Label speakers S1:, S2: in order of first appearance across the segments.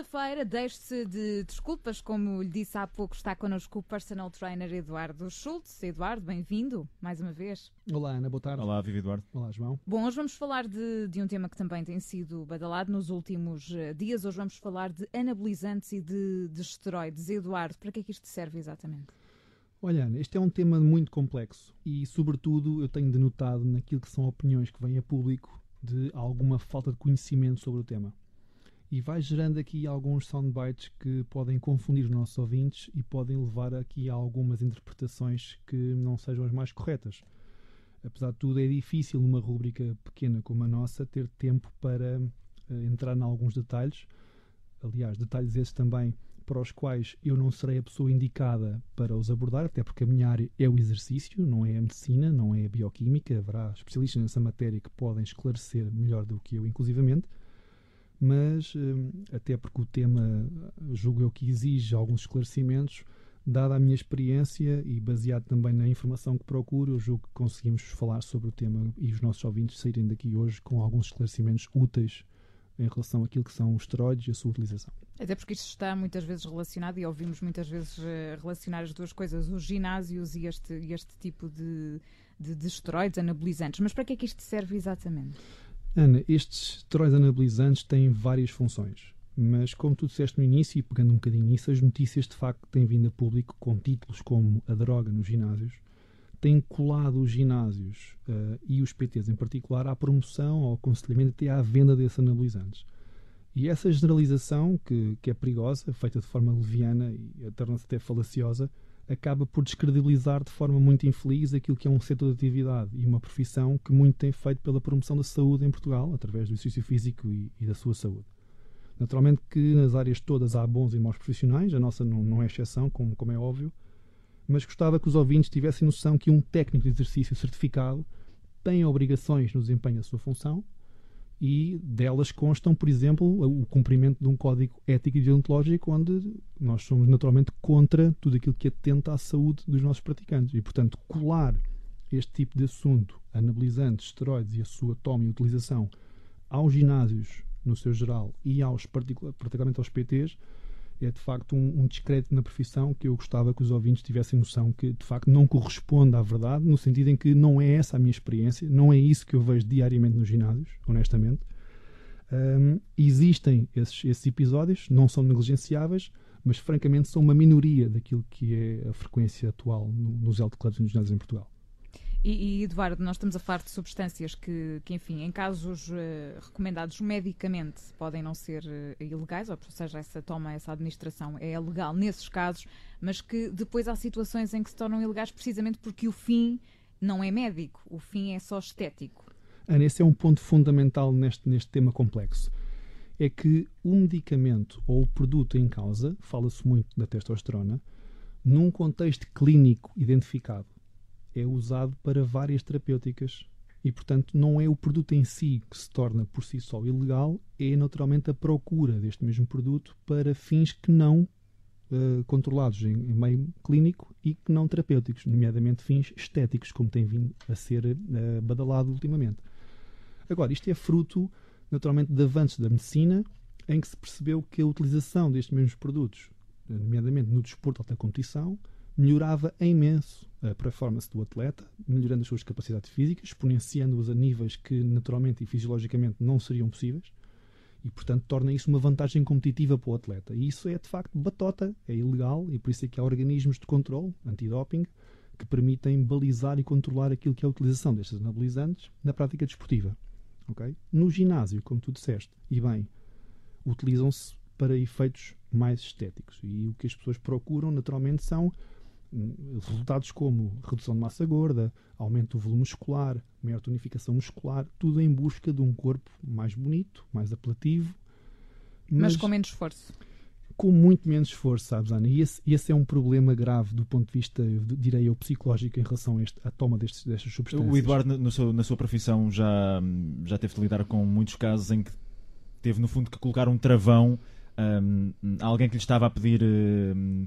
S1: quinta-feira, deixe-se de desculpas, como lhe disse há pouco, está connosco o personal trainer Eduardo Schultz. Eduardo, bem-vindo mais uma vez.
S2: Olá, Ana, boa tarde.
S3: Olá, Vivi Eduardo.
S2: Olá, João.
S1: Bom, hoje vamos falar de, de um tema que também tem sido badalado nos últimos eh, dias. Hoje vamos falar de anabolizantes e de, de esteroides. Eduardo, para que é que isto serve exatamente?
S2: Olha, Ana, este é um tema muito complexo e, sobretudo, eu tenho denotado naquilo que são opiniões que vêm a público de alguma falta de conhecimento sobre o tema e vai gerando aqui alguns soundbites que podem confundir os nossos ouvintes e podem levar aqui a algumas interpretações que não sejam as mais corretas. Apesar de tudo, é difícil numa rúbrica pequena como a nossa ter tempo para uh, entrar em alguns detalhes. Aliás, detalhes esses também para os quais eu não serei a pessoa indicada para os abordar, até porque a minha área é o exercício, não é a medicina, não é a bioquímica. Haverá especialistas nessa matéria que podem esclarecer melhor do que eu, inclusivamente mas hum, até porque o tema, julgo eu que exige alguns esclarecimentos, dada a minha experiência e baseado também na informação que procuro, eu julgo que conseguimos falar sobre o tema e os nossos ouvintes saírem daqui hoje com alguns esclarecimentos úteis em relação àquilo que são os esteroides e a sua utilização.
S1: Até porque isto está muitas vezes relacionado e ouvimos muitas vezes eh, relacionar as duas coisas, os ginásios e este, este tipo de, de, de esteroides anabolizantes. Mas para que é que isto serve exatamente?
S2: Ana, estes esteroides anabolizantes têm várias funções, mas como tu disseste no início, e pegando um bocadinho nisso, as notícias de facto têm vindo a público com títulos como a droga nos ginásios, têm colado os ginásios uh, e os PTs em particular à promoção, ao aconselhamento até à venda desses anabolizantes. E essa generalização, que, que é perigosa, feita de forma leviana e torna-se até falaciosa, acaba por descredibilizar de forma muito infeliz aquilo que é um setor de atividade e uma profissão que muito tem feito pela promoção da saúde em Portugal, através do exercício físico e, e da sua saúde. Naturalmente que nas áreas todas há bons e maus profissionais, a nossa não, não é exceção, como, como é óbvio, mas gostava que os ouvintes tivessem noção que um técnico de exercício certificado tem obrigações no desempenho da sua função e delas constam, por exemplo, o cumprimento de um código ético e deontológico onde nós somos naturalmente contra tudo aquilo que atenta à saúde dos nossos praticantes. E, portanto, colar este tipo de assunto, anabolizantes, esteroides e a sua toma e utilização aos ginásios, no seu geral, e aos particularmente aos PTs, é de facto um, um discreto na profissão que eu gostava que os ouvintes tivessem noção que de facto não corresponde à verdade, no sentido em que não é essa a minha experiência, não é isso que eu vejo diariamente nos ginásios, honestamente. Um, existem esses, esses episódios, não são negligenciáveis, mas francamente são uma minoria daquilo que é a frequência atual no, nos health clubs e nos ginásios em Portugal.
S1: E, e, Eduardo, nós estamos a falar de substâncias que, que enfim, em casos uh, recomendados medicamente podem não ser uh, ilegais, ou seja, essa toma, essa administração é legal nesses casos, mas que depois há situações em que se tornam ilegais precisamente porque o fim não é médico, o fim é só estético.
S2: Ana, esse é um ponto fundamental neste, neste tema complexo. É que o medicamento ou o produto em causa, fala-se muito da testosterona, num contexto clínico identificado é usado para várias terapêuticas e, portanto, não é o produto em si que se torna por si só ilegal, é naturalmente a procura deste mesmo produto para fins que não uh, controlados em, em, meio clínico e que não terapêuticos, nomeadamente fins estéticos, como tem vindo a ser uh, badalado ultimamente. Agora, isto é fruto, naturalmente, de avanços da medicina em que se percebeu que a utilização destes mesmos produtos, nomeadamente no desporto de alta competição, melhorava imenso a performance do atleta, melhorando as suas capacidades físicas, exponenciando-as a níveis que naturalmente e fisiologicamente não seriam possíveis e, portanto, torna isso uma vantagem competitiva para o atleta. E isso é, de facto, batota, é ilegal e por isso é que há organismos de controle, antidoping, que permitem balizar e controlar aquilo que é a utilização destes anabolizantes na prática desportiva. Okay? No ginásio, como tu disseste, e bem, utilizam-se para efeitos mais estéticos. E o que as pessoas procuram, naturalmente, são resultados como redução de massa gorda, aumento do volume muscular, maior tonificação muscular, tudo em busca de um corpo mais bonito, mais apelativo.
S1: Mas, mas com menos esforço.
S2: Com muito menos esforço, sabes, Ana? E esse, esse, é um problema grave do ponto de vista, direi eu, psicológico em relação a este, à toma destes, destas substâncias.
S3: O Eduardo, no seu, na sua profissão, já, já teve de lidar com muitos casos em que teve, no fundo, que colocar um travão alguém que lhe estava a pedir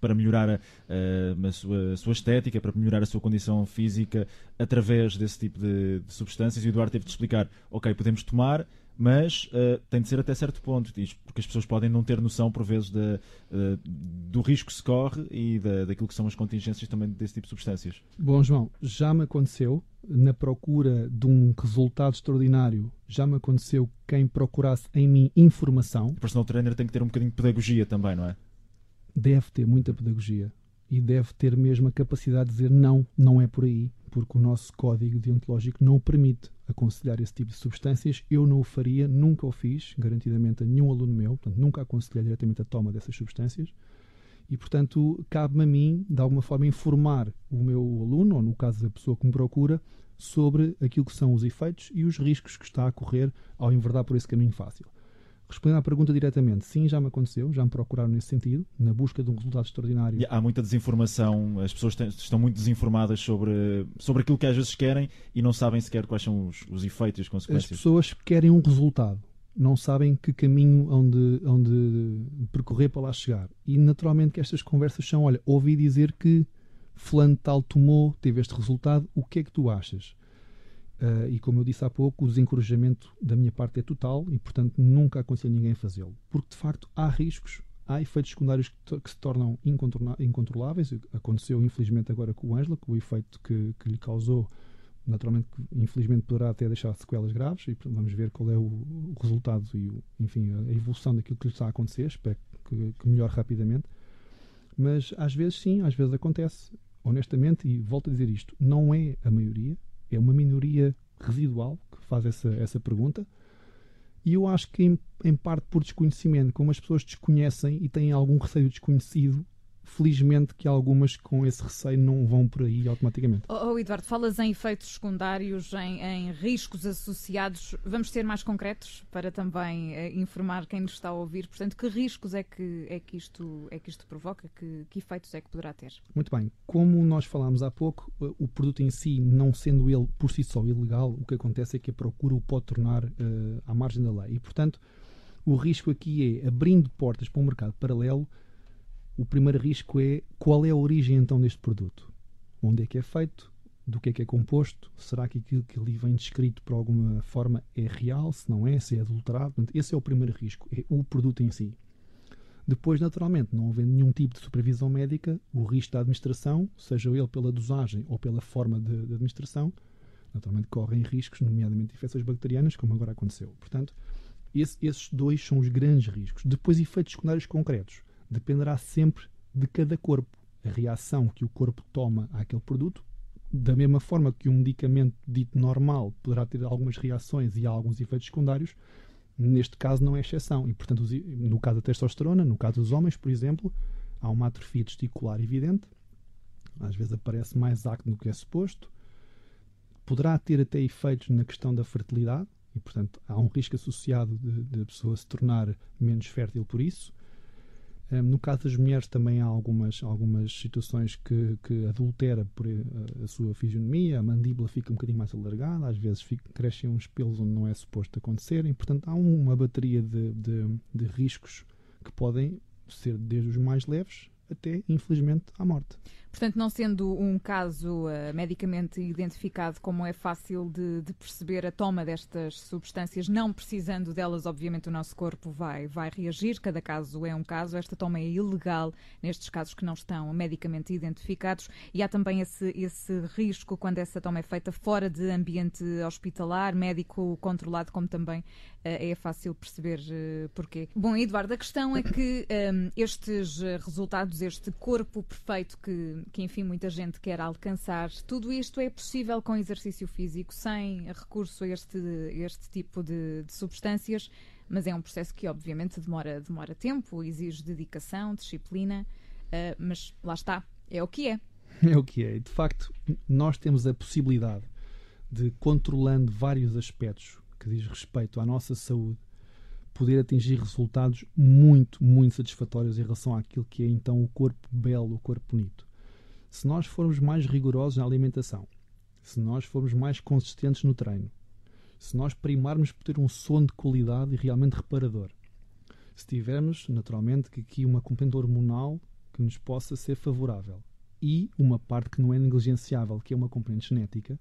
S3: para melhorar a, a, sua, a, sua, estética, para melhorar a sua condição física através desse tipo de, de substâncias, e o Eduardo teve de explicar: ok, podemos tomar, mas uh, tem de ser até certo ponto, porque as pessoas podem não ter noção, por vezes, de, uh, do risco que se corre e da, daquilo que são as contingências também desse tipo de substâncias.
S2: Bom, João, já me aconteceu, na procura de um resultado extraordinário, já me aconteceu quem procurasse em mim informação. O
S3: personal trainer tem que ter um bocadinho de pedagogia também, não é?
S2: Deve ter muita pedagogia e deve ter mesmo a capacidade de dizer não, não é por aí, porque o nosso código deontológico não permite aconselhar esse tipo de substâncias. Eu não o faria, nunca o fiz, garantidamente a nenhum aluno meu, portanto, nunca aconselhei diretamente a toma dessas substâncias. E, portanto, cabe-me a mim, de alguma forma, informar o meu aluno, ou no caso da pessoa que me procura, sobre aquilo que são os efeitos e os riscos que está a correr ao enverdar por esse caminho fácil. Respondendo à pergunta diretamente, sim, já me aconteceu, já me procuraram nesse sentido, na busca de um resultado extraordinário.
S3: E há muita desinformação, as pessoas têm, estão muito desinformadas sobre, sobre aquilo que às vezes querem e não sabem sequer quais são os, os efeitos e as consequências.
S2: As pessoas querem um resultado, não sabem que caminho onde, onde percorrer para lá chegar. E naturalmente que estas conversas são: olha, ouvi dizer que Fulano tal tomou, teve este resultado, o que é que tu achas? Uh, e como eu disse há pouco, o desencorajamento da minha parte é total e, portanto, nunca aconselho ninguém a fazê-lo. Porque, de facto, há riscos, há efeitos secundários que, que se tornam incontroláveis. Aconteceu, infelizmente, agora com o Ângela, com o efeito que, que, lhe causou, naturalmente, infelizmente, poderá até deixar sequelas graves. E vamos ver qual é o, o resultado e, o, enfim, a evolução daquilo que lhe está a acontecer. Espero que, que melhore rapidamente. Mas, às vezes, sim, às vezes acontece. Honestamente, e volto a dizer isto, não é a maioria é uma minoria residual que faz essa, essa pergunta. E eu acho que, em, em parte por desconhecimento, como as pessoas desconhecem e têm algum receio desconhecido, felizmente que algumas com esse receio não vão por aí automaticamente.
S1: Oh, oh Eduardo, falas em efeitos secundários, em, em, riscos associados. Vamos ser mais concretos para também eh, informar quem nos está a ouvir. Portanto, que riscos é que, é que, isto, é que isto provoca? Que, que efeitos é que poderá ter?
S2: Muito bem. Como nós falámos há pouco, eh, o produto em si, não sendo ele por si só ilegal, o que acontece é que a procura o pode tornar uh, à margem da lei. E, portanto, o risco aqui é, abrindo portas para um mercado paralelo, o primeiro risco é qual é a origem então deste produto? Onde é que é feito? Do que é que é composto? Será que aquilo que ali vem descrito por alguma forma é real? Se não é, se é adulterado? esse é o primeiro risco, é o produto em si. Depois, naturalmente, não havendo nenhum tipo de supervisão médica, o risco da administração, seja ele pela dosagem ou pela forma de, de administração, naturalmente correm riscos, nomeadamente infecções bacterianas, como agora aconteceu. Portanto, esse, esses dois são os grandes riscos. Depois, efeitos secundários concretos dependerá sempre de cada corpo. A reação que o corpo toma àquele produto, da mesma forma que um medicamento dito normal poderá ter algumas reações e alguns efeitos secundários, neste caso não é exceção. E, portanto, no caso da testosterona, no caso dos homens, por exemplo, há uma atrofia testicular evidente, às vezes aparece mais acne do que é suposto, poderá ter até efeitos na questão da fertilidade, e, portanto, há um risco associado de, de a pessoa se tornar menos fértil por isso. No caso das mulheres também há algumas, algumas situações que, que adultera por a, eh, a, sua fisionomia, a mandíbula fica um bocadinho mais alargada, às vezes fica, crescem uns pelos onde não é suposto acontecerem, portanto há uma bateria de, de, de riscos que podem ser desde os mais leves até, infelizmente, à morte.
S1: Portanto, não sendo um caso uh, medicamente identificado, como é fácil de, de, perceber a toma destas substâncias, não precisando delas, obviamente o nosso corpo vai, vai reagir. Cada caso é um caso. Esta toma é ilegal nestes casos que não estão medicamente identificados. E há também esse, esse risco quando essa toma é feita fora de ambiente hospitalar, médico controlado, como também uh, é fácil perceber uh, porquê. Bom, Eduardo, a questão é que um, estes resultados, este corpo perfeito que que enfim muita gente quer alcançar. Tudo isto é possível com exercício físico, sem recurso a este, este tipo de, de substâncias, mas é um processo que obviamente demora, demora tempo, exige dedicação, disciplina, uh, mas lá está, é o que é.
S2: É o que é. De facto, nós temos a possibilidade de, controlando vários aspectos que diz respeito à nossa saúde, poder atingir resultados muito, muito satisfatórios em relação àquilo que é então o corpo belo, o corpo bonito. Se nós formos mais rigorosos na alimentação, se nós formos mais consistentes no treino, se nós primarmos por ter um sono de qualidade e realmente reparador, se tivermos, naturalmente, que aqui uma componente hormonal que nos possa ser favorável e uma parte que não é negligenciável, que é uma componente genética,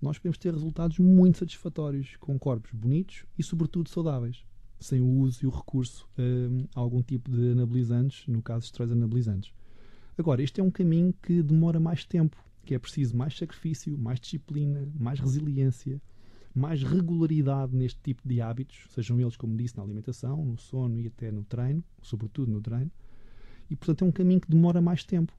S2: nós podemos ter resultados muito satisfatórios, com corpos bonitos e, sobretudo, saudáveis, sem o uso e o recurso hum, a algum tipo de anabolizantes, no caso, esteroides anabolizantes. Agora, este é um caminho que demora mais tempo, que é preciso mais sacrifício, mais disciplina, mais resiliência, mais regularidade neste tipo de hábitos, sejam eles, como disse, na alimentação, no sono e até no treino, sobretudo no treino. E, portanto, é um caminho que demora mais tempo.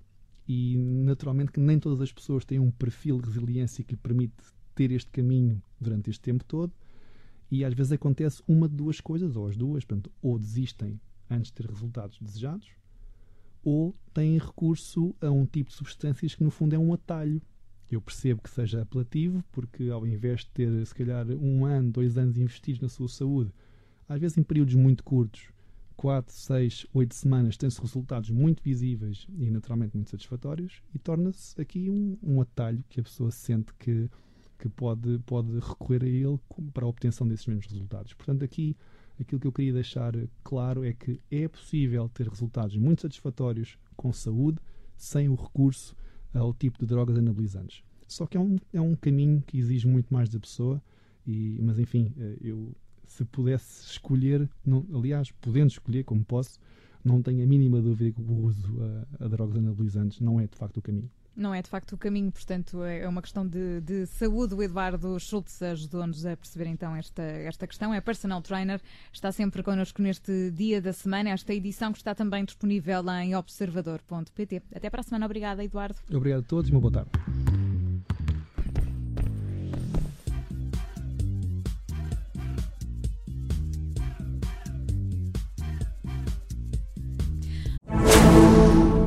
S2: E, naturalmente, que nem todas as pessoas têm um perfil de resiliência que lhe permite ter este caminho durante este tempo todo. E, às vezes, acontece uma de duas coisas, ou as duas, portanto, ou desistem antes de ter resultados desejados, ou têm recurso a um tipo de substâncias que, no fundo, é um atalho eu percebo que seja apelativo, porque ao invés de ter, se calhar, um ano, dois anos investidos na sua saúde, às vezes em períodos muito curtos, 4, 6, 8 semanas, tem-se resultados muito visíveis e naturalmente muito satisfatórios e torna-se aqui um, um, atalho que a pessoa sente que, que pode, pode recorrer a ele para a obtenção desses mesmos resultados. Portanto, aqui aquilo que eu queria deixar claro é que é possível ter resultados muito satisfatórios com saúde sem o recurso ao tipo de drogas anabolizantes. Só que é um, é um caminho que exige muito mais da pessoa, e, mas enfim, eh, eu se pudesse escolher, não, aliás, podendo escolher como posso, não tenho a mínima dúvida que o uso a, a drogas anabolizantes não é de facto o caminho
S1: não é de facto o caminho, portanto é uma questão de, de saúde. O Eduardo Schultz ajudou-nos a perceber então esta, esta questão. É personal trainer, está sempre connosco neste dia da semana. Esta edição que está também disponível em observador.pt. Até para a semana. Obrigada, Eduardo.
S2: Obrigado a todos e uma boa tarde.